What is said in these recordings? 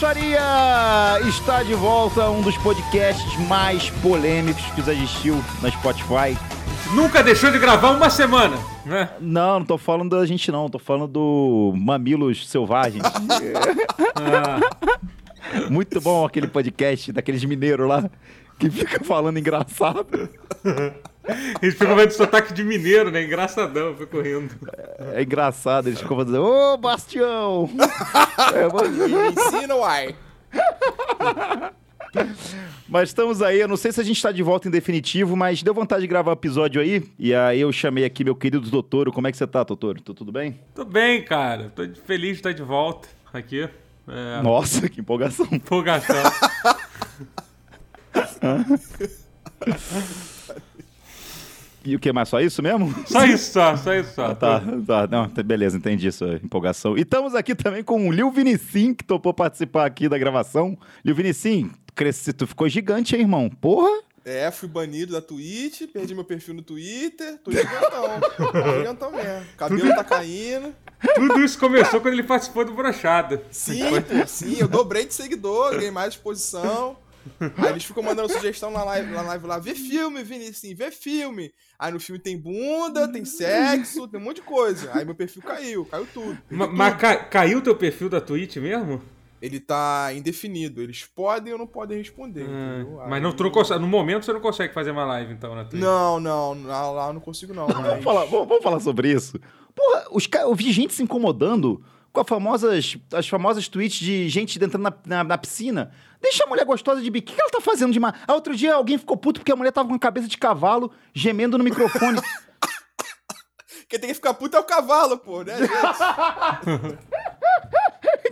Alô, broxaria! Está de volta um dos podcasts mais polêmicos que já existiu na Spotify. Nunca deixou de gravar uma semana, né? Não, não tô falando da gente não, tô falando do Mamilos Selvagens. Ah, Muito bom aquele podcast daqueles mineiros lá que fica falando engraçado. eles ficam vendo sotaque de mineiro, né? Engraçadão, eu fico rindo. É engraçado, eles ficam fazendo, ô Bastião! É, mas- Ensina, uai. Mas estamos aí, eu não sei se a gente tá de volta em definitivo, mas deu vontade de gravar um episódio aí. E aí eu chamei aqui meu querido Totoro. Como é que você tá, Totoro? Tá tudo bem? Tô bem, cara. Tô feliz de estar de volta aqui. É, Nossa, que empolgação. empolgação. E o que mais? Só isso mesmo? Só isso, só, só isso, só. Tá, tá, não, tá, beleza, entendi isso, empolgação. E estamos aqui também com o Lil Vinicim, que topou participar aqui da gravação. Lil Vinicim, cresci, tu ficou gigante, hein, irmão? Porra! É, fui banido da Twitch, perdi meu perfil no Twitter, tô gigantão. Tô gigantão mesmo. Cabelo tá caindo. Tudo isso começou quando ele participou do Brochada. Sim, pô, sim, eu dobrei de seguidor, ganhei mais exposição. Aí eles ficam mandando sugestão na live, na live lá, vê filme, Vinicius, vê filme. Aí no filme tem bunda, tem sexo, tem um monte de coisa. Aí meu perfil caiu, caiu tudo. Ma- tudo. Mas ca- caiu teu perfil da Twitch mesmo? Ele tá indefinido, eles podem ou não podem responder, Ah, mas não, não consegue, no momento você não consegue fazer uma live então na Twitch. Não, não, lá, lá eu não consigo não. Vamos Mas... falar, vamos, vamos falar sobre isso. Porra, os, eu vi gente se incomodando com as famosas, as famosas tweets de gente entrando na, na, na piscina. Deixa a mulher gostosa de biquíni. O que ela tá fazendo de mal? Ah, outro dia alguém ficou puto porque a mulher tava com a cabeça de cavalo gemendo no microfone. Quem tem que ficar puto é o cavalo, pô, né?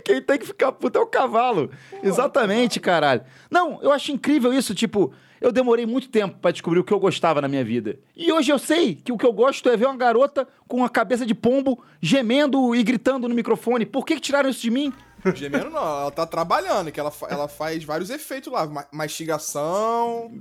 Quem tem que ficar puto é o cavalo. Exatamente, caralho. Não, eu acho incrível isso. Tipo, eu demorei muito tempo pra descobrir o que eu gostava na minha vida. E hoje eu sei que o que eu gosto é ver uma garota com a cabeça de pombo gemendo e gritando no microfone. Por que, que tiraram isso de mim? Gemendo não, ela tá trabalhando, que ela, fa- ela faz vários efeitos lá. ma- Mastigação,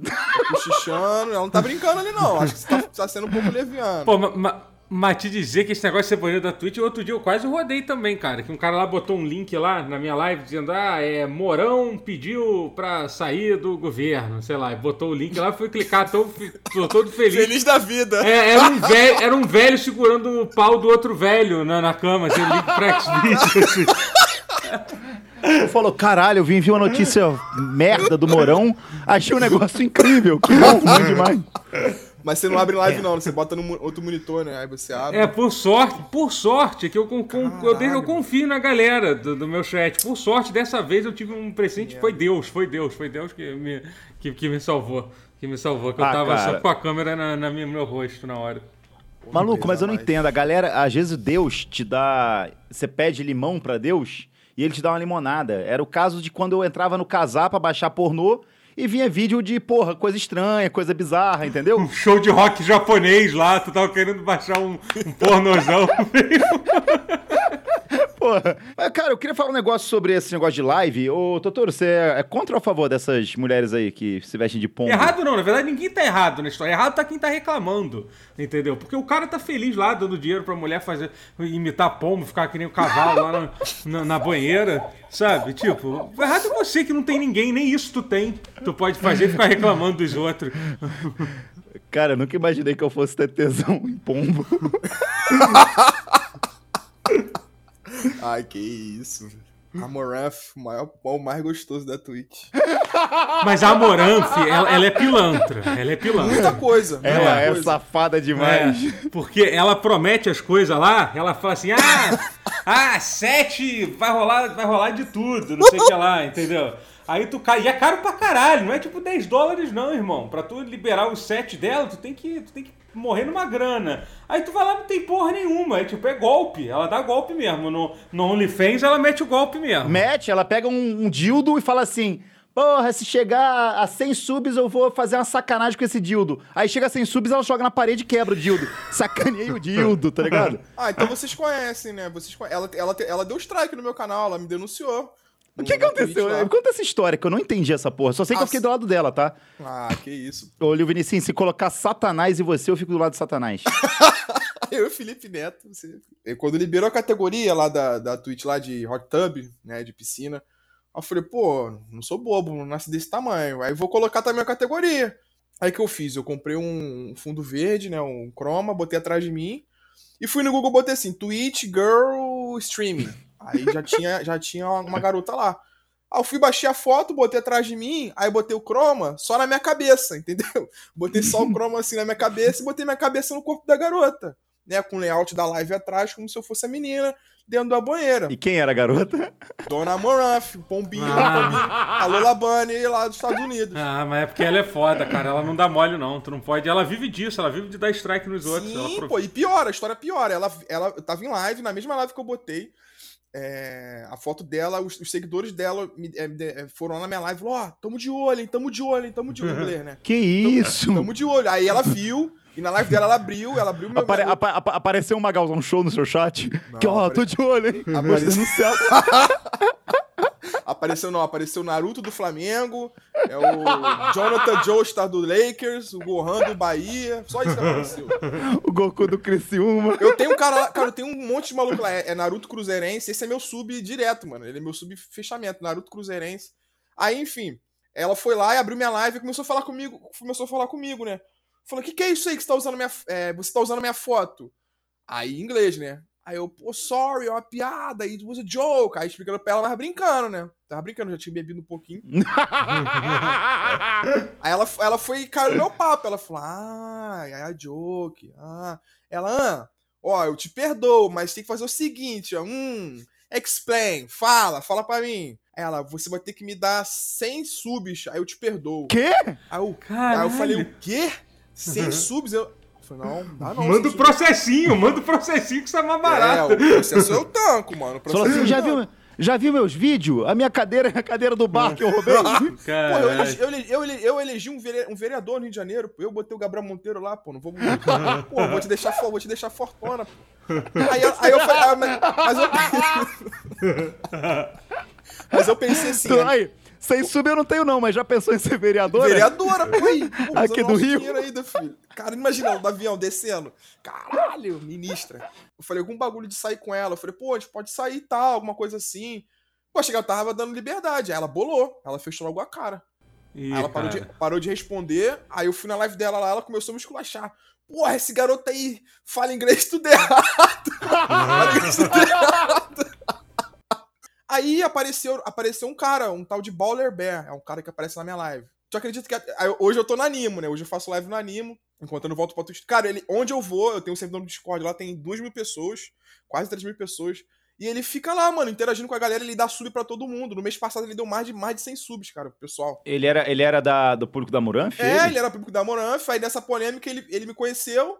cochichando. Ela não tá brincando ali, não. Acho que você tá, tá sendo um pouco leviano. Pô, ma- ma- mas te dizer que esse negócio de ser banido da Twitch, outro dia eu quase rodei também, cara. Que um cara lá botou um link lá na minha live dizendo: Ah, é, Mourão pediu pra sair do governo, sei lá. E botou o link lá, fui clicar, tô, tô todo feliz. Feliz da vida. É, era, um velho, era um velho segurando o pau do outro velho na, na cama, assim, link pra Xvideos, assim. Falou, caralho, eu vim ver uma notícia merda do Morão, achei um negócio incrível, que bom demais. Mas você não abre live, não. Você bota no outro monitor, né? Aí você abre. É, por sorte, por sorte, que eu, com, eu, deixo- eu confio na galera do, do meu chat. Por sorte, dessa vez eu tive um presente, foi Deus, foi Deus, foi Deus que me, que, que me salvou. Que me salvou, que eu Ah, tava cara. só com a câmera na, na minha- no meu rosto na hora. Maluco, mas eu não entendo. A galera, às vezes Deus te dá. Você pede limão pra Deus e ele te dá uma limonada. Era o caso de quando eu entrava no casar pra baixar pornô e vinha vídeo de, porra, coisa estranha, coisa bizarra, entendeu? Um show de rock japonês lá, tu tava querendo baixar um, um pornozão. Porra. Mas, cara, eu queria falar um negócio sobre esse negócio de live. Ô, Totoro, você é contra ou a favor dessas mulheres aí que se vestem de pombo? Errado não, na verdade ninguém tá errado na história. Errado tá quem tá reclamando, entendeu? Porque o cara tá feliz lá, dando dinheiro pra mulher fazer, imitar pombo, ficar que nem o cavalo lá na, na- na banheira, sabe? Tipo, errado é você que não tem ninguém, nem isso tu tem. Tu pode fazer ficar reclamando dos outros. Cara, eu nunca imaginei que eu fosse ter tesão em pombo. Ai, que isso. Amoranth, o maior pão mais gostoso da Twitch. Mas a Amoranth, ela, ela é pilantra. Ela é pilantra. Muita coisa. Ela é coisa. safada demais. É, porque ela promete as coisas lá, ela fala assim, ah, ah, sete, vai rolar, vai rolar de tudo, não sei o que lá, entendeu? Aí tu cai, e é caro pra caralho, não é tipo 10 dólares não, irmão. Pra tu liberar os 7 dela, tu tem que, tu tem que morrer numa grana. Aí tu vai lá, não tem porra nenhuma, é tipo, é golpe, ela dá golpe mesmo. No, no OnlyFans ela mete o golpe mesmo. Mete, ela pega um, um dildo e fala assim: Porra, se chegar a 100 subs, eu vou fazer uma sacanagem com esse dildo. Aí chega a 100 subs, ela joga na parede e quebra o dildo. Sacaneei o dildo, tá ligado? Ah, então vocês conhecem, né? Vocês conhe- ela, ela, ela deu strike no meu canal, ela me denunciou. O que aconteceu? Conta essa história, que eu não entendi essa porra. Só sei que eu Ah, fiquei do lado dela, tá? Ah, que isso. Lil Vinicius, se colocar Satanás e você, eu fico do lado de Satanás. Eu e o Felipe Neto. Você... Quando liberou a categoria lá da, da Twitch lá de hot tub, né? De piscina, eu falei, pô, não sou bobo, não nasci desse tamanho. Aí vou colocar também a categoria. Aí que eu fiz? Eu comprei um fundo verde, né? Um chroma, botei atrás de mim. E fui no Google, botei assim, Twitch Girl Streaming. Aí já tinha, já tinha uma garota lá. Aí eu fui, baixei a foto, botei atrás de mim, aí botei o chroma só na minha cabeça, entendeu? Botei só o chroma assim na minha cabeça e botei minha cabeça no corpo da garota. Né, com o layout da live atrás, como se eu fosse a menina dentro da banheira. E quem era a garota? Dona Moranf, Pombinho, Ah. Pombinho, a Lola Bunny lá dos Estados Unidos. Ah, mas é porque ela é foda, cara. Ela não dá mole, não. Tu não pode. Ela vive disso, ela vive de dar strike nos outros. Ela Sim, pro- pô, e piora, a história piora. Ela, ela tava em live, na mesma live que eu botei. É, a foto dela, os, os seguidores dela me- é, é, foram lá na minha live e falaram: Ó, tamo de olho, hein, tamo de olho, hein, tamo de olho, em inglês, né? Que isso? Tamo de olho. Aí ela viu, e na live dela ela abriu, ela abriu meu. Apare- meu- apa- apa- apareceu um Magalzão show no seu chat? que ó, apare- tô de olho, hein? Apareceu- no céu. Apareceu, não, apareceu o Naruto do Flamengo, é o Jonathan Joestar do Lakers, o Gohan do Bahia, só isso que apareceu. o Goku do Criciúma. Eu tenho um cara lá, cara, eu tenho um monte de maluco lá. É é Naruto Cruzeirense. Esse é meu sub direto, mano. Ele é meu sub fechamento, Naruto Cruzeirense. Aí, enfim, ela foi lá e abriu minha live e começou a falar comigo. Começou a falar comigo, né? Falou: que que é isso aí que você tá usando minha. é, você tá usando minha foto? Aí, em inglês, né? Aí eu, pô, sorry, é uma piada, it was a joke. Aí explicando pra ela, tava brincando, né? Tava brincando, já tinha bebido um pouquinho. Aí ela, ela foi e caiu no meu papo. Ela falou: Ah, é a joke. Ah. Ela, ah, ó, eu te perdoo, mas tem que fazer o seguinte, ó. Hum, explain, fala, fala pra mim. Ela, você vai ter que me dar 100 subs, aí eu te perdoo. Quê? Aí eu, Caralho. aí eu falei, o quê? 100 subs? Eu, falei, não. Manda 100 o subs. processinho, manda o processinho que isso é mais É, barato. o processo eu tanco, mano. assim, já viu, já viu meus vídeos? A minha cadeira é a cadeira do bar que eu roubei. Pô, eu elegi, eu, elegi, eu, elegi, eu elegi um, vere- um vereador no Rio de Janeiro, pô. Eu botei o Gabriel Monteiro lá, pô. Não vou. Pô, vou te deixar, vou te deixar fortona, pô. Aí, eu- aí eu falei. ah, mas, mas eu. mas eu pensei assim. Né? Aí, sem sub eu não tenho não, mas já pensou em ser vereadora? Vereadora, pô, aí. Pô, Aqui do Rio. ainda, filho. Cara, imagina ela do avião descendo. Caralho, ministra. Eu falei, algum bagulho de sair com ela. Eu falei, pô, a gente pode sair e tal, alguma coisa assim. Pô, chegar, eu tava dando liberdade. Aí ela bolou. Ela fechou logo a cara. Ih, Aí ela parou de, parou de responder, aí eu fui na live dela lá, ela começou a me esculachar. Porra, esse garoto aí fala inglês tudo errado. fala inglês tudo errado. Aí apareceu, apareceu um cara, um tal de Baller Bear, é um cara que aparece na minha live. Tu acredita que hoje eu tô no Animo, né? Hoje eu faço live no Animo, enquanto eu não volto pra Twitch. Cara, ele, onde eu vou, eu tenho um servidor no Discord, lá tem 2 mil pessoas, quase 3 mil pessoas. E ele fica lá, mano, interagindo com a galera, ele dá sub pra todo mundo. No mês passado ele deu mais de, mais de 100 subs, cara, pro pessoal. Ele era, ele era da, do público da Muranf? É, ele era público da Moranf, aí nessa polêmica ele, ele me conheceu.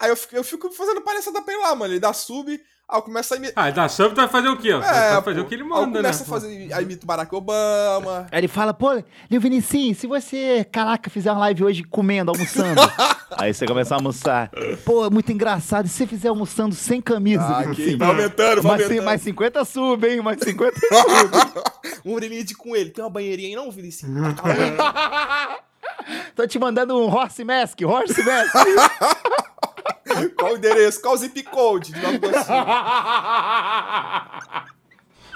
Aí eu fico, eu fico fazendo palhaçada pra ele lá, mano. Ele dá sub, aí eu começo a imitar. Ah, da sub tu vai fazer o quê? ó? É, vai fazer pô. o que ele Aí manda, eu né? começo a fazer, aí imito Barack Obama. Aí ele fala, pô, Lil Vinicinho, se você, caraca, fizer uma live hoje comendo, almoçando. aí você começa a almoçar. Pô, é muito engraçado. E se você fizer almoçando sem camisa, Ah, vai aumentando, vai mais, aumentando. mais 50 sub, hein? Mais 50 sub. um orelhinho de com ele. Tem uma banheirinha aí não, Vinicinho? Tá. Tô te mandando um horse mask, horse mask. Qual o endereço? Qual o zip code de Nova Iguaçu?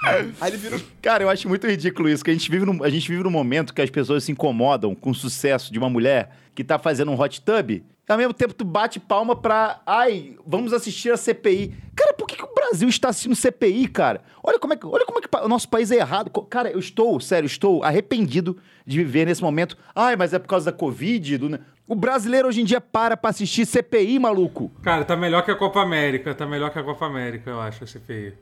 Aí ele vira... Cara, eu acho muito ridículo isso, que a gente vive num, a gente vive num momento que as pessoas se incomodam com o sucesso de uma mulher que tá fazendo um hot tub, e ao mesmo tempo tu bate palma pra, ai, vamos assistir a CPI. Cara, por que, que o Brasil está assistindo CPI, cara? Olha como é que, olha como é que o nosso país é errado. Cara, eu estou, sério, estou arrependido de viver nesse momento. Ai, mas é por causa da Covid, do... O brasileiro hoje em dia para pra assistir CPI, maluco. Cara, tá melhor que a Copa América. Tá melhor que a Copa América, eu acho, a CPI.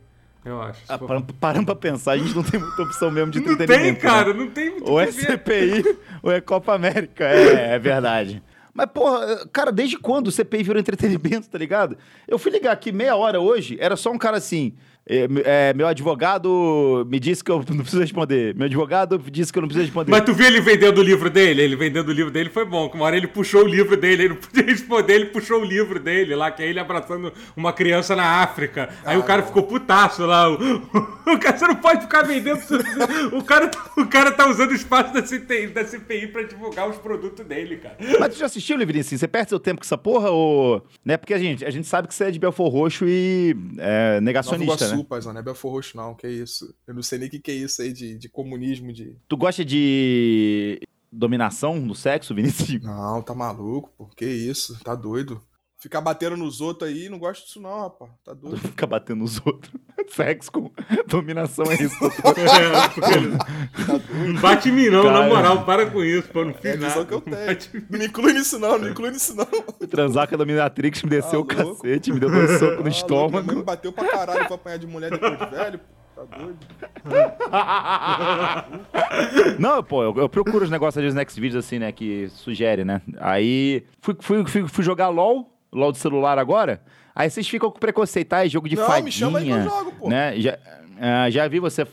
Eu acho. Ah, parando, parando pra pensar, a gente não tem muita opção mesmo de não entretenimento. tem, né? cara, não tem muito Ou é. CPI ou é Copa América. É, é verdade. Mas, porra, cara, desde quando o CPI virou entretenimento, tá ligado? Eu fui ligar aqui meia hora hoje, era só um cara assim. é, é, meu advogado me disse que eu não preciso responder. Meu advogado disse que eu não preciso responder. Mas tu viu ele vendendo o livro dele? Ele vendendo o livro dele foi bom. Uma hora ele puxou o livro dele, ele não podia responder, ele puxou o livro dele lá, que é ele abraçando uma criança na África. Aí o cara ficou putaço lá. O, o cara, você não pode ficar vendendo. O cara, tá- o cara tá usando o espaço da CPI, da CPI pra divulgar os produtos dele, cara. Mas tu já assistiu assistiu, Livrinho? Você perde seu tempo com essa porra ou... Né? Porque a gente, a gente sabe que você é de Belfor Roxo e é, Nova negacionista, Iguaçu, né? paizão, não é Belfor Roxo, não, que isso. Eu não sei nem o que, que é isso aí de, de comunismo, de... Tu gosta de dominação no sexo, Vinícius? Não, tá maluco, pô, que isso, tá doido. Ficar batendo nos outros aí, não gosto disso não, rapaz, tá doido. Fica batendo nos outros. Sexo com dominação é isso. É, porque- Não bate em mim, não, Cara. na moral, para com isso, pô, não É fiz visão nada. que eu bate tenho. Não me inclui nisso não, não me inclui nisso não. Transar com a dominatrix me desceu Tá o louco. cacete, me deu dois socos no Ah, louco, minha mãe me estômago. bateu pra caralho pra apanhar de mulher depois de velho, pô, tá doido. Não, pô, eu, eu procuro os negócios ali, os next vídeos assim, né, que sugere, né? Aí fui, fui, fui, fui jogar LOL, LOL do celular agora. Aí vocês ficam com preconceito, ah, é jogo de Não, fadinha. me chama aí que eu jogo, pô. Né? Já, ah, já vi você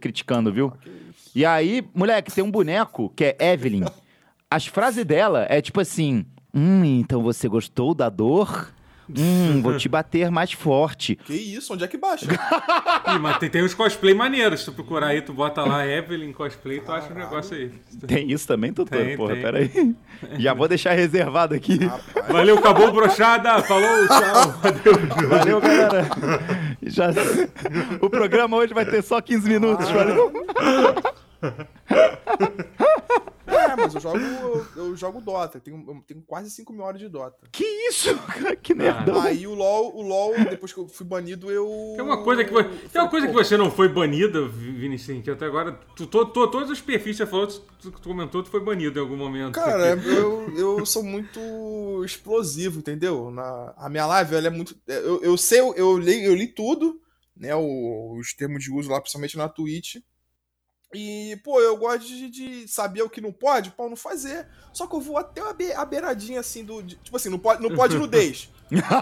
criticando, viu? Isso. E aí, moleque, tem um boneco que é Evelyn. As frases dela é tipo assim: Hum, então você gostou da dor? Hum, vou te bater mais forte. Que isso, onde é que baixa? Ih, mas tem, tem uns cosplay maneiros. Se tu procurar aí, tu bota lá Evelyn cosplay, tu acha um negócio aí. Tem isso também, doutor? Tem, Porra, tem. peraí. Já vou deixar reservado aqui. Rapaz, Valeu, acabou, brochada. Falou, tchau. Adeus. Valeu, galera. Já... O programa hoje vai ter só 15 minutos, valeu? Mas eu jogo, eu, eu jogo Dota, eu tenho, eu tenho quase 5 mil horas de Dota. Que isso? cara? Que nerdão. Aí o LoL, o LoL, depois que eu fui banido, eu... Tem uma coisa que, vo- tem uma coisa que você não foi banida, Vi- Vinicius, que até agora, tu, to- to- todos os perfis que você falou, tu, tu comentou, tu foi banido em algum momento. Cara, Porque- eu, eu sou muito explosivo, entendeu? Na, a minha live, ela é muito. Eu, eu sei, eu, eu, li, eu li tudo, né? o- os termos de uso lá, principalmente na Twitch. E, pô, eu gosto de, de saber o que não pode pra eu não fazer. Só que eu vou até a, be- a beiradinha assim do. de- tipo assim, não pode, não pode nudez.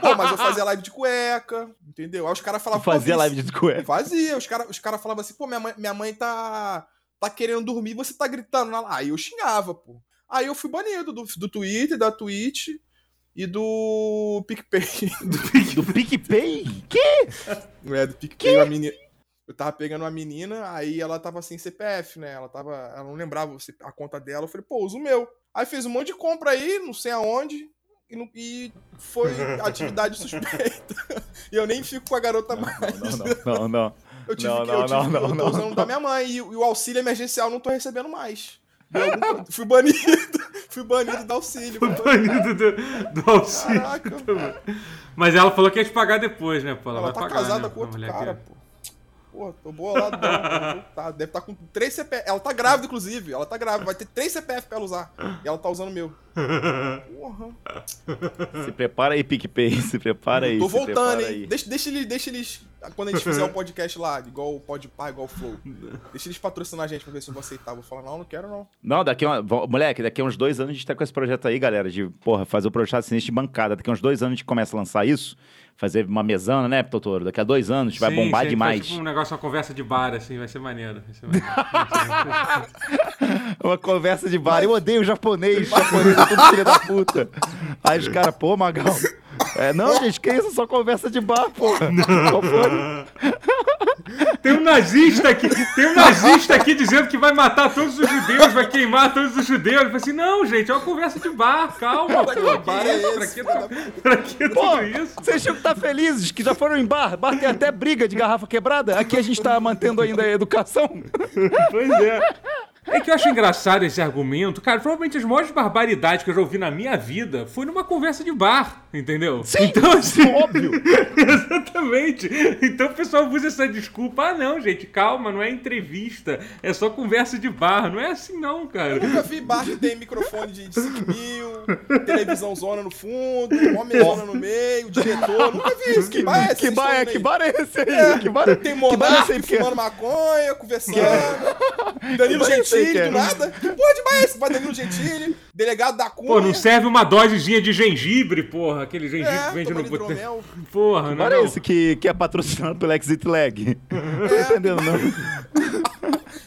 Pô, mas eu fazia live de cueca, entendeu? Aí os caras falavam. Fazia live de cueca. Fazia. Os caras os cara falavam assim, pô, minha mãe, minha mãe tá, tá querendo dormir você tá gritando. Aí eu xingava, pô. Aí eu fui banido do, do Twitter, da Twitch e do PicPay. Do PicPay? Que? é, do PicPay, uma menina. Eu tava pegando uma menina, aí ela tava sem CPF, né? Ela tava. Ela não lembrava a conta dela. Eu falei, pô, usa o meu. Aí fez um monte de compra aí, não sei aonde. E, não- e foi atividade suspeita. e eu nem fico com a garota mais. Não, não, não. Eu tive Não, que. não, eu, tive, não, não, eu tô não. usando da minha mãe. E, o- e o auxílio emergencial eu não tô recebendo mais. Algum- fui banido. fui banido do auxílio. fui banido. Do, do auxílio. Caraca. Mas ela falou que ia te pagar depois, né? Pô, ela, Ela tá pagar, casada né? com outro cara, pô. Pô, tô bolado. não, tá, deve estar com três CPF. Ela tá grávida, inclusive. Ela tá grávida. Vai ter três CPF pra ela usar. E ela tá usando o meu. Porra. Se prepara aí, PicPay. Se prepara aí. Tô se voltando, prepara hein? aí. Deixa, deixa, eles, deixa eles. Quando a gente fizer o podcast lá, igual o Podpah, igual o Flow. Deixa eles patrocinar a gente pra ver se eu vou aceitar. Vou falar, não, não quero não. Não, daqui a uma... Moleque, daqui a uns dois anos a gente tá com esse projeto aí, galera, de, porra, fazer o projeto sinistro de bancada. Daqui a uns dois anos a gente começa a lançar isso, fazer uma mesana, né, Totoro? Daqui a dois anos vai Sim, bombar sim, demais. faz Tipo um negócio, uma conversa de bar, assim, vai ser maneiro. Vai ser maneiro. Uma conversa de bar. Eu odeio japonês, japonês é tudo filho da puta. Aí os caras, pô, Magal. É, não, gente, que isso? Só conversa de bar, porra. Qual foi? Tem um nazista aqui, tem um nazista aqui dizendo que vai matar todos os judeus, vai queimar todos os judeus. Eu falei assim, não, gente, é uma conversa de bar, calma, pô. Que bar que é isso? Pra que, pra que Pô, tudo isso? vocês tinham que estar felizes que já foram em bar. Bar tem até briga de garrafa quebrada. Aqui a gente tá mantendo ainda a educação. Pois é. É que eu acho engraçado esse argumento. Cara, provavelmente as maiores barbaridades que eu já ouvi na minha vida foi numa conversa de bar, entendeu? Sim, Então, assim, óbvio. Exatamente. Então o pessoal usa essa desculpa. Ah, não, gente, calma, não é entrevista. É só conversa de bar. Não é assim, não, cara. Nunca vi bar que tem microfone de 5 mil, televisão zona no fundo, homem zona no meio, diretor. Nunca vi isso. Que bar é esse? Que bar, é, que bar é esse aí? Tem que bar é esse monarca aí? Porque- fumando maconha, conversando. Danilo é aí, Gentili, é? do nada. Que porra de bar é esse? Vai Danilo Gentili, delegado da Cunha. Pô, não serve uma dosezinha de gengibre, porra. Aquele gengibre É, que vende no boteco. Porra, não, é esse que, que é patrocinado pelo Exit Lag? Não tô entendendo, não.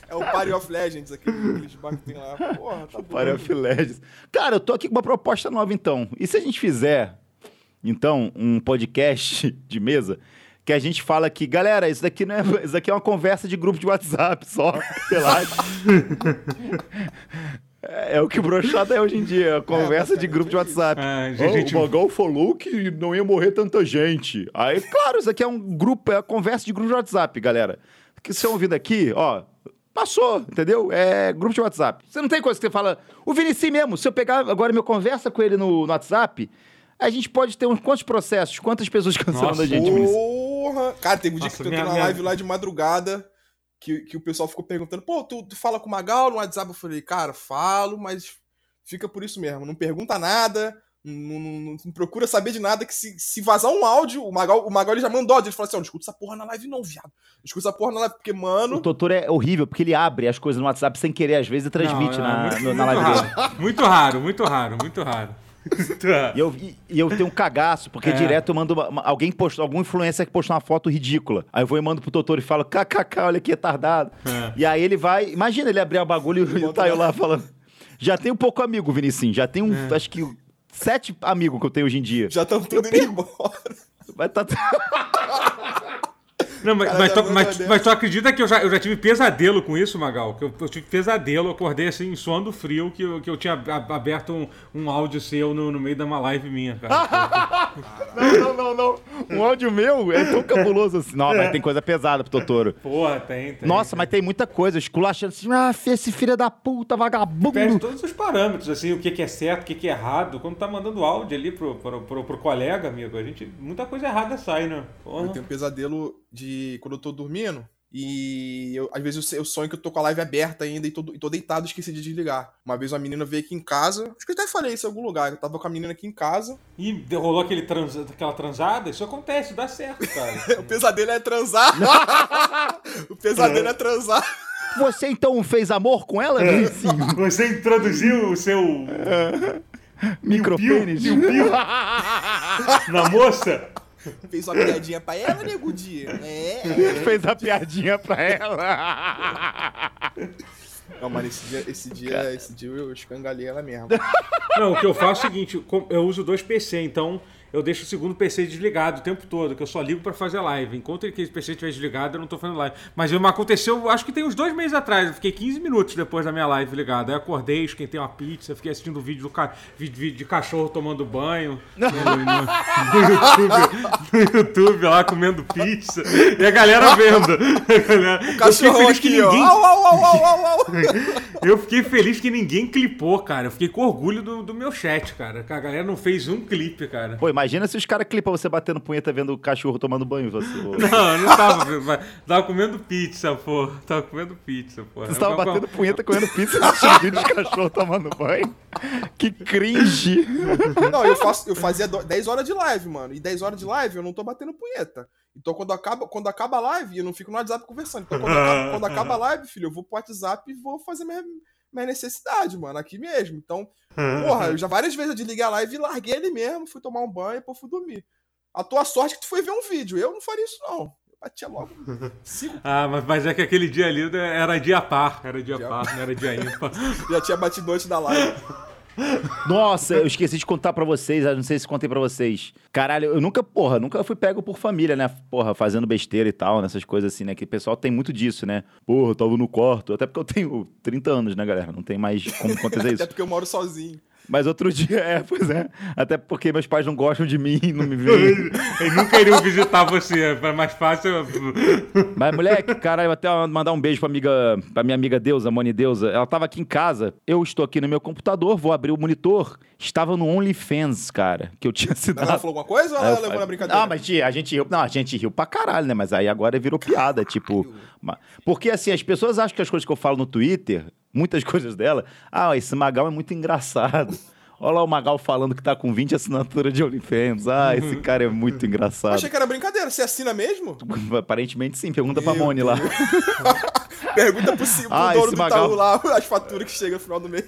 É o Party of Legends, aquele, bar que tem lá. Porra, tá bom. Party of Legends. Cara, eu tô aqui com uma proposta nova, então. E se a gente fizer, então, um podcast de mesa que a gente fala que, galera, isso daqui não é, isso daqui é uma conversa de grupo de WhatsApp só, relaxa. É, é o que brochada é hoje em dia, conversa de grupo de WhatsApp. Ah, Ó, gente- O Magal falou que não ia morrer tanta gente. Aí, claro, isso aqui é um grupo, é a conversa de grupo de WhatsApp, galera. O que vocês estão ouvindo aqui, ó, passou, entendeu? É grupo de WhatsApp. Você não tem coisa que você fala. O Vinicius mesmo, se eu pegar agora minha conversa com ele no, no WhatsApp, a gente pode ter uns quantos processos, quantas pessoas cancelando Nossa, a gente, Vinicius? Porra! Cara, teve um dia Nossa, que eu tô na minha- live lá de madrugada que, que o pessoal ficou perguntando: pô, tu, tu fala com o Magal no WhatsApp? Eu falei, cara, falo, mas fica por isso mesmo. Não pergunta nada, não, não- não- não procura saber de nada, que se, se vazar um áudio, o Magal, o Magal ele já mandou áudio. Ele falou assim: ó, não escuta essa porra na live, não, viado. Não escuta essa porra na live, porque, O mano. doutor é horrível, porque ele abre as coisas no WhatsApp sem querer, às vezes, e transmite Não, é na, muito, no- na muito live dele. raro. Muito raro, muito raro, muito raro. Raro. E eu, e- eu tenho um cagaço, porque É. direto eu mando. uma- alguém postou, algum influencer que postou uma foto ridícula. Aí eu vou e mando pro doutor e falo, kkk, olha que retardado. É. E aí ele vai. Imagina ele abrir o bagulho e tá eu lá falando. Já tenho pouco amigo, Vinicinho. Já tenho, É. acho que, sete amigos que eu tenho hoje em dia. Já estão tudo indo embora. Vai tá... Não, mas, Cara, mas, tu, mas, mas tu acredita que eu já, eu já tive pesadelo com isso, Magal? Que eu, eu tive pesadelo, eu acordei assim, suando frio, que eu, que eu tinha aberto um, um áudio seu no, no meio de uma live minha, cara. Não, não, não, não. Um áudio meu é tão cabuloso assim. Não, mas tem coisa pesada pro Totoro. Porra, tem, tem. Nossa, mas tem muita coisa. Esculachando assim, ah, esse filho da puta, Perde vagabundo. todos os parâmetros, assim, o que, que é certo, o que, que é errado. Quando tá mandando áudio ali pro, pro, pro, pro colega, amigo, a gente. Muita coisa errada sai, né? Porra. Eu tenho um pesadelo de quando eu tô dormindo. E eu- às vezes eu, eu sonho que eu tô com a live aberta ainda e tô, e tô deitado e esqueci de desligar. Uma vez uma menina veio aqui em casa. Acho que eu até falei isso em algum lugar. Eu tava com a menina aqui em casa. E rolou aquele trans, aquela transada, isso acontece, dá certo, cara. O pesadelo é transar. o pesadelo é transar. Você então fez amor com ela, Vinicinho? Você introduziu o seu Micropênis? piu-piu na moça? Fez uma piadinha pra ela, negudinha. É. fez a piadinha pra ela. Não, mano, esse dia, esse dia, esse dia eu escangalhei ela mesmo. Não, o que eu faço é o seguinte, eu uso dois PC, então eu deixo o segundo PC desligado o tempo todo, que eu só ligo pra fazer live. Enquanto aquele PC estiver desligado, eu não tô fazendo live. Mas eu- aconteceu, acho que tem uns dois meses atrás, eu fiquei 15 minutos depois da minha live ligada. Aí eu acordei, esquentei uma pizza, fiquei assistindo vídeo, do ca... vídeo, vídeo de cachorro tomando banho no, no- no YouTube, no YouTube lá comendo pizza. E a galera vendo. A galera- eu fiquei Cachorro feliz que aqui, ninguém au, au, au. eu fiquei feliz que ninguém clipou, cara. Eu fiquei com orgulho do, do meu chat, cara. Que a galera não fez um clipe, cara. Pô, imagina se os caras clipam você batendo punheta vendo o cachorro tomando banho. Você. Não, eu não tava. mas tava comendo pizza, pô. Tava comendo pizza, pô. Você tava batendo punheta comendo pizza e assistindo vídeo de cachorro tomando banho. Que cringe. Não, eu, faço, eu fazia do- 10 horas de live, mano. E 10 horas de live eu não tô batendo punheta. Então quando acaba, quando acaba a live, eu não fico no WhatsApp conversando. Então quando acaba, quando acaba a live, filho, eu vou pro WhatsApp e vou fazer minha, minha necessidade, mano, aqui mesmo. Então, porra, eu já várias vezes eu desliguei a live e larguei ele mesmo, fui tomar um banho e depois fui dormir. A tua sorte é que tu foi ver um vídeo. Eu não faria isso, não. Eu batia logo cinco. Ah, mas, mas é que aquele dia ali era dia par. Era dia, Dia par, não era dia ímpar. Já tinha batido antes da live. Nossa, eu esqueci de contar pra vocês, não sei se contei pra vocês. Caralho, eu nunca, porra, nunca fui pego por família, né? Porra, fazendo besteira e tal, nessas coisas assim, né? Que o pessoal tem muito disso, né? Porra, eu tava no quarto. Até porque eu tenho 30 anos, né, galera? Não tem mais como acontecer Até isso. porque eu moro sozinho. Mas outro dia, é, pois é. Até porque meus pais não gostam de mim, não me veem. Eles nunca iriam visitar você. É mais fácil. Mas, moleque, cara, eu até mandar um beijo pra, amiga, pra minha amiga Deusa, Moni Deusa. Ela tava aqui em casa, eu estou aqui no meu computador, vou abrir o monitor. Estava no OnlyFans, cara, que eu tinha Mas ela falou alguma coisa ou ela eu levou falei- na brincadeira? Ah, mas tia, a gente riu. Não, a gente riu pra caralho, né? Mas aí agora virou piada, tipo. Porque assim, as pessoas acham que as coisas que eu falo no Twitter, muitas coisas dela, ah, esse Magal é muito engraçado. Olha lá o Magal falando que tá com 20 assinaturas de OnlyFans. Ah, esse cara é muito Eu engraçado. achei que era brincadeira. Você assina mesmo? Aparentemente sim, pergunta pra Meu Moni lá. Pergunta pro, pro Ah, dono do Magal. Itaú lá as faturas que chegam no final do mês.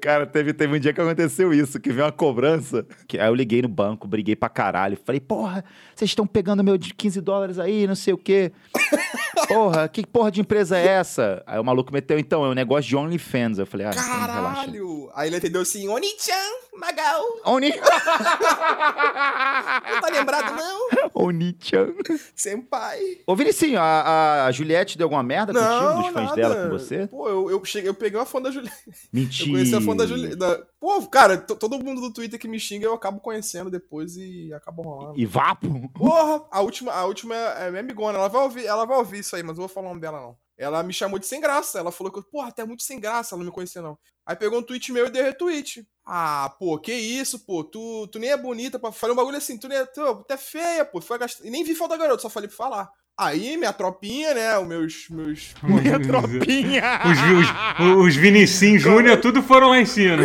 Cara, teve, teve um dia que aconteceu isso, que veio uma cobrança. Que, aí eu liguei no banco, briguei pra caralho. Falei, porra, vocês estão pegando meu de 15 dólares aí, não sei o quê. Porra, que porra de empresa é essa? Aí o maluco meteu, então, é um negócio de OnlyFans. Eu falei, ah, então relaxa. Caralho! Aí ele entendeu assim, Oni-chan, Magal, Oni... não tá lembrado não? Oni-chan. Senpai. Ô, Vinicinho, a, a Juliette deu alguma merda contigo, Não, dos fãs nada. dela com você? Pô, eu, eu, cheguei, eu peguei uma fã da Juliette. Eu Mentira. conheci a fã da Juliette. Pô, cara, to- todo mundo do Twitter que me xinga eu acabo conhecendo depois e acabo rolando. E vapo? Porra, a última, a última é minha amigona. Ela vai, ouvir, ela vai ouvir isso aí, mas eu vou falar o nome dela não. Ela me chamou de sem graça. Ela falou que, eu, porra, até muito sem graça. Ela não me conhecia, não. Aí pegou um tweet meu e deu retweet. Ah, pô, que isso, pô. Tu, tu nem é bonita. Pra... Falei um bagulho assim, tu, nem é, tu, tu é feia, pô. E nem vi foto da garota, só falei pra falar. Aí, minha tropinha, né? Os meus. meus... Minha tropinha. Os, os, os Vinicius Júnior, tudo foram lá em cima.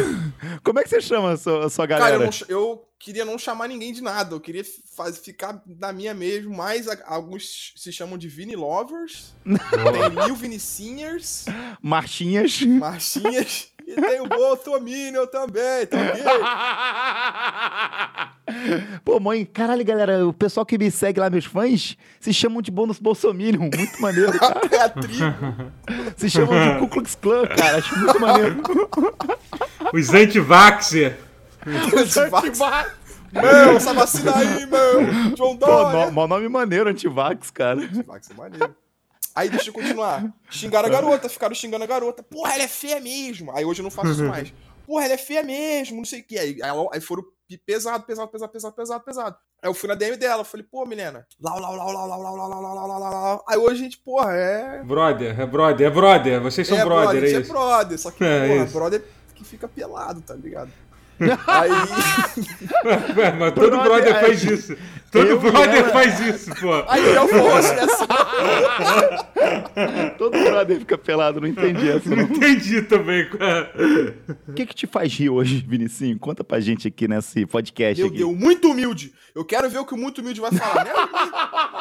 Como é que você chama a sua, a sua Cara, galera? eu, não eu queria não chamar ninguém de nada. Eu queria faz, ficar na minha mesmo. Mas a- alguns se chamam de Vini Lovers. tem Mil Vinicinhers. Marchinhas. Marchinhas. E tem o Bolsominion também, tá ok? Pô, mãe, caralho, galera, o pessoal que me segue lá, meus fãs, se chamam de bônus Bolsominion. Muito maneiro, cara. É a tribo. Se chamam de Ku Klux Klan, cara. Acho muito maneiro. Os anti-vaxxer. Meu, essa vacina aí, meu. John Pô, no, mó nome maneiro, antivax, cara. Vai ser maneiro. Aí deixa eu continuar. Xingaram a garota, ficaram xingando a garota. Porra, ela é feia mesmo. Aí hoje eu não faço isso mais. Porra, ela é feia mesmo, não sei o que. Aí, aí, foram pe- pesado, pesado, pesado, pesado, pesado, pesado. Aí eu fui na DM dela, falei, pô, Milena. Lá, lá, lá, lá, lá, lá, lá, lá, lá, lá, lá, lá. Aí hoje a gente, porra, é. Brother, é brother, é brother. Vocês são é brother, brother, é isso. é brother. Só que, É porra, isso. brother que fica pelado, tá ligado? Aí. Ué, mas todo Brother, brother faz isso. Todo brother ela- faz isso, pô. Aí eu assim, assim. Todo brother fica pelado, não entendi essa. Não Não. entendi também. O que que te faz rir hoje, Vinicinho? Conta pra gente aqui nesse podcast Meu aqui. Deus, muito humilde. Eu quero ver o que o muito humilde vai falar. né?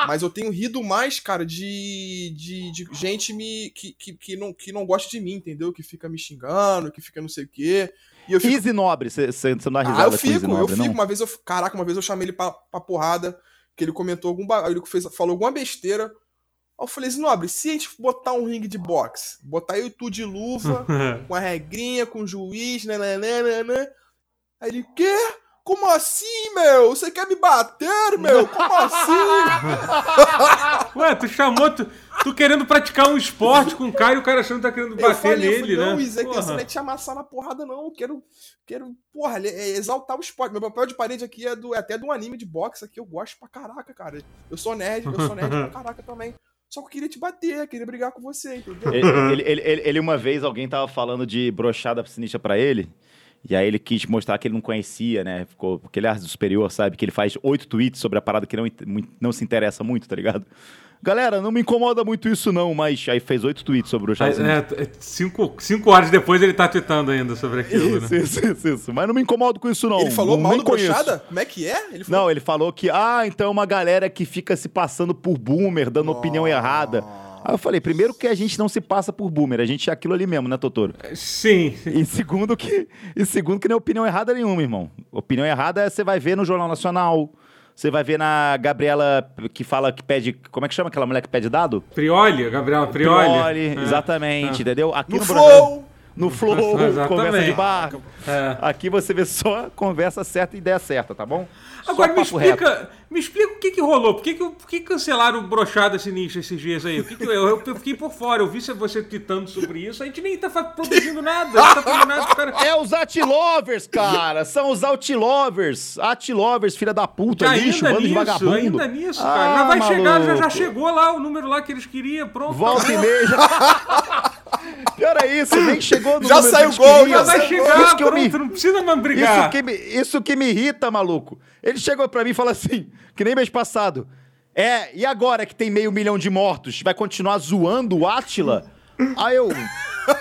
Mas eu tenho rido mais, cara, de, de, de gente me, que, que, que, não, que não gosta de mim, entendeu? Que fica me xingando, que fica não sei o quê. E eu fico. Easy Nobre, você não dá risada Ah, eu fico, Easy eu Nobre, fico. não? Uma vez eu. Caraca, uma vez eu chamei ele pra, pra porrada, que ele comentou algum bagulho, ele fez, falou alguma besteira. Aí eu falei assim, Nobre, se a gente botar um ringue de boxe, botar eu e tu de luva, com a regrinha, com o juiz, nananana. Aí ele, quê? Como assim, meu? Você quer me bater, meu? Como assim? Ué, tu chamou, tu, tu querendo praticar um esporte com o cara e o cara achando que tá querendo eu bater falei, eu nele, falei, não, né? Isa, Porra. você não é te amassar na porrada, não. Eu quero, quero, porra, ele- é exaltar o esporte. Meu papel de parede aqui é, do, é até de um anime de boxe aqui. Eu gosto pra caraca, cara. Eu sou nerd, eu sou nerd pra caraca também. Só que eu queria te bater, queria brigar com você, entendeu? Ele, ele, ele- ele- ele uma vez, alguém tava falando de brochada sinistra pra ele, e aí ele quis mostrar que ele não conhecia, né? Ficou, porque ele é superior, sabe? Que ele faz oito tweets sobre a parada que não, não se interessa muito, tá ligado? Galera, não me incomoda muito isso não, mas aí fez oito tweets sobre brochada sinistra. É, é, cinco, cinco horas depois ele tá tweetando ainda sobre aquilo, Isso, né? isso, isso, isso. Mas não me incomodo com isso, não. ele falou não, mal do brochada? Como é que é? Ele falou Não, ele falou que, ah, então é uma galera que fica se passando por boomer, dando opinião errada. Aí eu falei, primeiro que a gente não se passa por boomer, a gente é aquilo ali mesmo, né, Totoro? Sim. E segundo que, e segundo que não é opinião errada nenhuma, irmão. Opinião errada é você vai ver no Jornal Nacional, você vai ver na Gabriela que fala que pede, como é que chama aquela mulher que pede dado? Prioli, Gabriela Prioli. Prioli, É. exatamente, entendeu? Aqui no no, Flow! No Flow, Exatamente. conversa de bar. É. Aqui você vê só conversa certa e ideia certa, tá bom? Agora me papo reto. explica, me explica o que que rolou. Por que, que, por que cancelaram o brochada sinistra esses dias aí? O que que- eu, eu fiquei por fora, eu vi você tweetando sobre isso. A gente nem tá produzindo nada, tá fazendo nada. Cara. É os Atlovers, cara. São os Outlovers. Atlovers, filha da puta, Ainda lixo, bando de nisso, vagabundo. ainda nisso, Ah, cara. Já vai chegar, já, já maluco. chegou lá o número lá que eles queriam, pronto. Volta e meia. Pior é isso, nem chegou no Já saiu gol, Já vai Isso chegar, que eu me- pronto, não precisa mais Isso brigar. que, me, isso que me irrita, maluco. Ele chegou pra mim e falou assim, que nem mês passado. É, e agora que tem meio milhão de mortos, vai continuar zoando o Átila? Aí eu...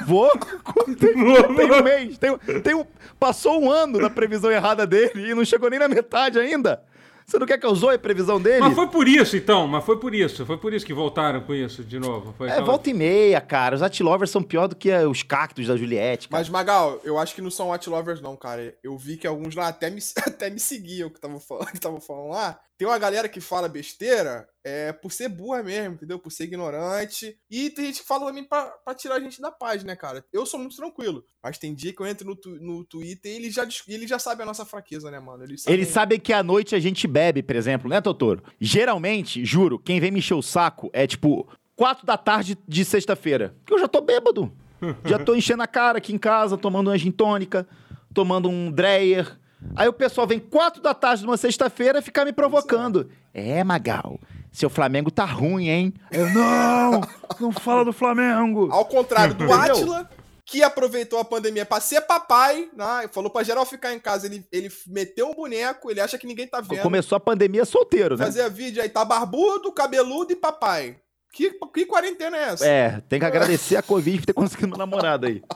Vou, tem, tem um mês, tem, tem um, passou um ano da previsão errada dele e não chegou nem na metade ainda. Você não quer que eu zoe a previsão dele? Mas foi por isso, então. Mas foi por isso. Foi por isso que voltaram com isso de novo. Foi É, aquela- volta e meia, cara. Os Atlovers são pior do que eh, os cactos da Juliette, cara. Mas, Magal, eu acho que não são Watch Lovers, não, cara. Eu vi que alguns lá até me, até me seguiam que estavam falando, que falando lá. Tem uma galera que fala besteira é, por ser burra mesmo, entendeu? Por ser ignorante. E tem gente que fala também pra, pra tirar a gente da paz, né, cara? Eu sou muito tranquilo. Mas tem dia que eu entro no, tu- no Twitter e ele já, ele já sabe a nossa fraqueza, né, mano? Eles sabem- Eles sabem que à noite a gente bebe, por exemplo, né, Totoro? Geralmente, juro, quem vem me encher o saco é tipo quatro da tarde de sexta-feira. Que eu já tô bêbado. já tô enchendo a cara aqui em casa, tomando uma gin tônica, tomando um Dreyer. Aí o pessoal vem quatro da tarde de uma sexta-feira ficar me provocando. É, Magal, seu Flamengo tá ruim, hein? Eu, não, não fala do Flamengo. Ao contrário do? Atila, que aproveitou a pandemia pra ser papai, né? Falou pra geral ficar em casa. Ele, ele meteu um boneco, ele acha que ninguém tá vendo. Começou a pandemia solteiro, né? Fazia vídeo aí, tá barbudo, cabeludo e papai. Que, que quarentena é essa? É, tem que agradecer a Covid por ter conseguido uma namorada aí.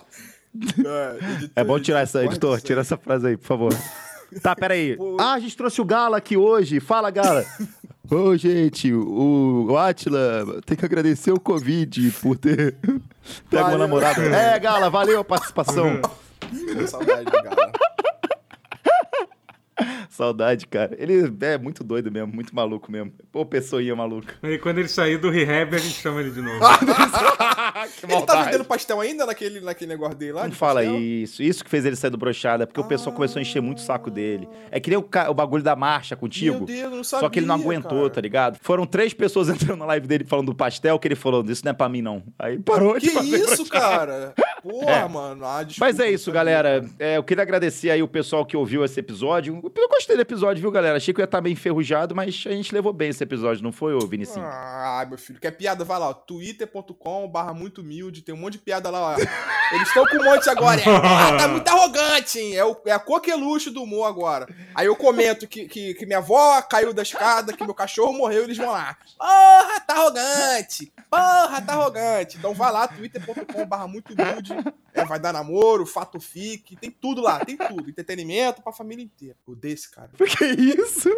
É, bom tirar essa, editor, tira essa frase aí, por favor. Tá, peraí. Ah, a gente trouxe o Gala aqui hoje. Fala, Gala. Ô, gente, o, o Atila tem que agradecer o Covid por ter pego uma namorada. É, Gala, valeu a participação. saudade do Gala. Saudade, cara. Ele é muito doido mesmo, muito maluco mesmo. Pô, pessoinha maluca. Aí quando ele sair do rehab, a gente chama ele de novo. Que Ele tá vendendo pastel ainda naquele, naquele negócio dele lá? Não de fala pastel? isso. Isso que fez ele sair do brochada, porque o pessoal começou a encher muito o saco dele. É que nem o, ca- o bagulho da marcha contigo. Meu Deus, eu não Só que ele não sabia, aguentou, cara. tá ligado? Foram três pessoas entrando na live dele falando do pastel, que ele falou, isso não é pra mim, não. Aí parou de Que fazer isso, cara? Porra, É. mano. Ah, desculpa, Mas é isso, sabia. galera. É, eu queria agradecer aí o pessoal que ouviu esse episódio. Eu gostei do episódio, viu, galera? Achei que eu ia estar meio enferrujado, mas a gente levou bem esse episódio, não foi, ô Vinicinho? Ah, meu filho, quer piada? Vai lá, twitter.com barra muito humilde, tem um monte de piada lá, ó. Eles estão com um monte agora. É, ah, tá muito arrogante, hein? É, o, é a coqueluche do humor agora. Aí eu comento que, que, que minha avó caiu da escada, que meu cachorro morreu, eles vão lá. Porra, tá arrogante! Porra, tá arrogante! Então vai lá, twitter.com barra muito humilde. É, vai dar namoro, fato fique, tem tudo lá, tem tudo. Entretenimento pra família inteira. O desse, cara. Que isso?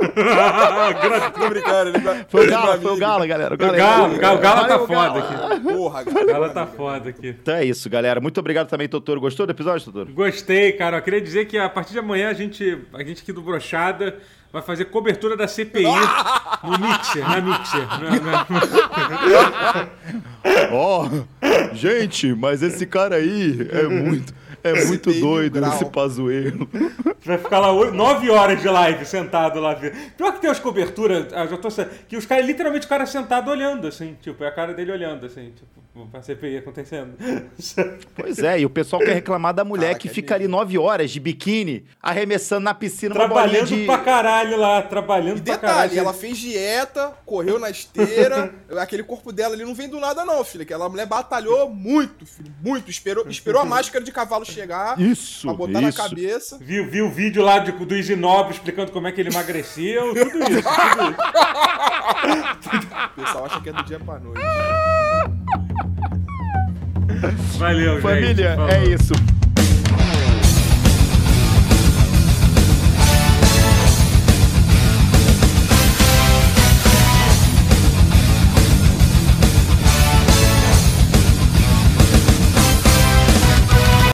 Tô brincando, ele Foi o é Galo, foi o. Galo, galera. O Galo, o Galo, o Galo tá foda aqui. Porra, O Galo tá foda aqui. Então é isso, galera. Muito obrigado também, Totoro. Gostou do episódio, Totoro? Gostei, cara. Eu queria dizer que a partir de amanhã a gente, a gente aqui do Brochada vai fazer cobertura da CPI no Mixer, na Mixer. Ó, gente, mas esse cara aí é muito, é muito Esse doido, esse pazuelo. Vai ficar lá oi- nove horas de live sentado lá. vendo. Pior que tem as coberturas, ah, já tô que os caras, literalmente o cara sentado olhando, assim, tipo, é a cara dele olhando, assim, tipo, pra CPI acontecendo. Pois é, e o pessoal quer reclamar da mulher Caraca, que é fica ali nove horas de biquíni, arremessando na piscina uma bolinha trabalhando de... pra caralho lá, trabalhando E pra detalhe, caralho. ela fez dieta, correu na esteira, aquele corpo dela ali não vem do nada não, filho. Aquela mulher batalhou muito, filho, muito. Esperou, esperou a máscara de cavalo chegar Isso, pra botar na isso. cabeça. Viu, viu o vídeo lá de, do Isinobre explicando como é que ele emagreceu, tudo isso. Tudo isso. O pessoal acha que é do dia pra noite. Valeu, gente. Família, é isso.